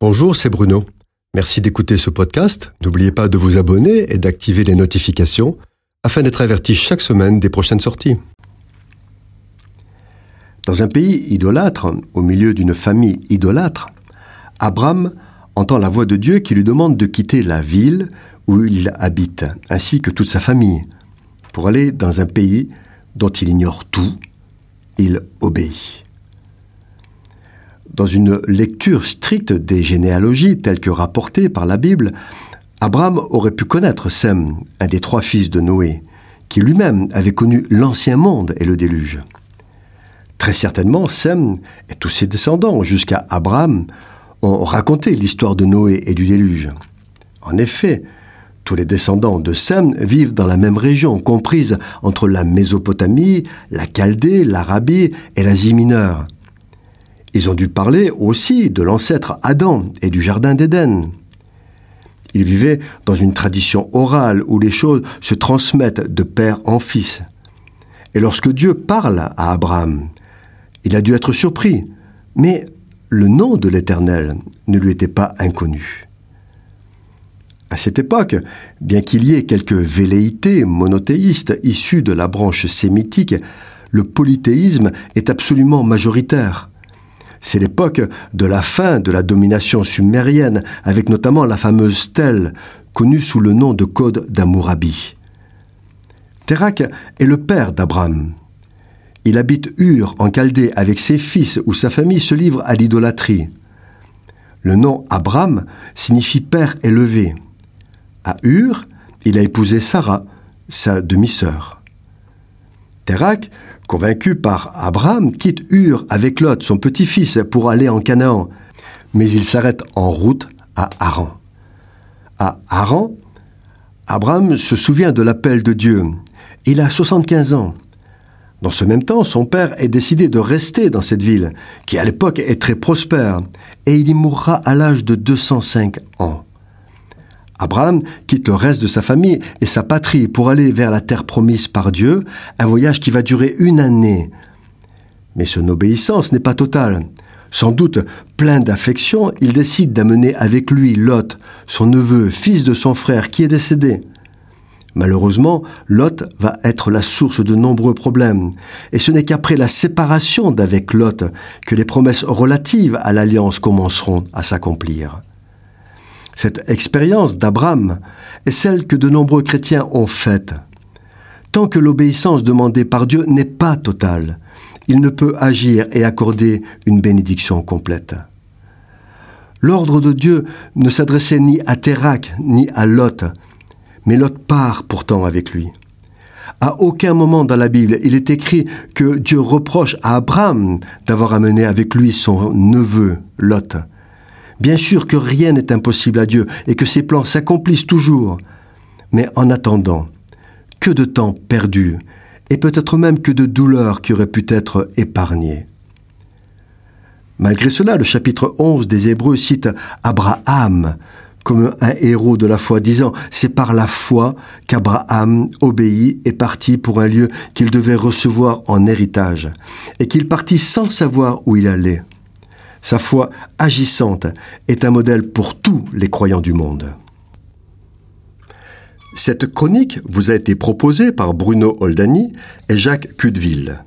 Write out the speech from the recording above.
Bonjour, c'est Bruno. Merci d'écouter ce podcast. N'oubliez pas de vous abonner et d'activer les notifications afin d'être averti chaque semaine des prochaines sorties. Dans un pays idolâtre, au milieu d'une famille idolâtre, Abraham entend la voix de Dieu qui lui demande de quitter la ville où il habite, ainsi que toute sa famille, pour aller dans un pays dont il ignore tout. Il obéit. Dans une lecture stricte des généalogies telles que rapportées par la Bible, Abraham aurait pu connaître Sem, un des trois fils de Noé, qui lui-même avait connu l'ancien monde et le déluge. Très certainement, Sem et tous ses descendants, jusqu'à Abraham, ont raconté l'histoire de Noé et du déluge. En effet, tous les descendants de Sem vivent dans la même région, comprise entre la Mésopotamie, la Chaldée, l'Arabie et l'Asie mineure. Ils ont dû parler aussi de l'ancêtre Adam et du Jardin d'Éden. Ils vivaient dans une tradition orale où les choses se transmettent de père en fils. Et lorsque Dieu parle à Abraham, il a dû être surpris, mais le nom de l'Éternel ne lui était pas inconnu. À cette époque, bien qu'il y ait quelques velléités monothéistes issues de la branche sémitique, le polythéisme est absolument majoritaire. C'est l'époque de la fin de la domination sumérienne, avec notamment la fameuse stèle, connue sous le nom de Code d'Amourabi. Terak est le père d'Abraham. Il habite Ur en Chaldée avec ses fils où sa famille se livre à l'idolâtrie. Le nom Abraham signifie père élevé. À Ur, il a épousé Sarah, sa demi-sœur. Terak Convaincu par Abraham, quitte Ur avec Lot, son petit-fils, pour aller en Canaan. Mais il s'arrête en route à Haran. À Haran, Abraham se souvient de l'appel de Dieu. Il a 75 ans. Dans ce même temps, son père est décidé de rester dans cette ville, qui à l'époque est très prospère, et il y mourra à l'âge de 205 ans. Abraham quitte le reste de sa famille et sa patrie pour aller vers la terre promise par Dieu, un voyage qui va durer une année. Mais son obéissance n'est pas totale. Sans doute plein d'affection, il décide d'amener avec lui Lot, son neveu, fils de son frère, qui est décédé. Malheureusement, Lot va être la source de nombreux problèmes, et ce n'est qu'après la séparation d'avec Lot que les promesses relatives à l'alliance commenceront à s'accomplir. Cette expérience d'Abraham est celle que de nombreux chrétiens ont faite. Tant que l'obéissance demandée par Dieu n'est pas totale, il ne peut agir et accorder une bénédiction complète. L'ordre de Dieu ne s'adressait ni à Térac ni à Lot, mais Lot part pourtant avec lui. À aucun moment dans la Bible il est écrit que Dieu reproche à Abraham d'avoir amené avec lui son neveu Lot. Bien sûr que rien n'est impossible à Dieu et que ses plans s'accomplissent toujours. Mais en attendant, que de temps perdu, et peut-être même que de douleurs qui auraient pu être épargnées. Malgré cela, le chapitre 11 des Hébreux cite Abraham comme un héros de la foi, disant C'est par la foi qu'Abraham obéit et partit pour un lieu qu'il devait recevoir en héritage, et qu'il partit sans savoir où il allait. Sa foi agissante est un modèle pour tous les croyants du monde. Cette chronique vous a été proposée par Bruno Oldani et Jacques Cudeville.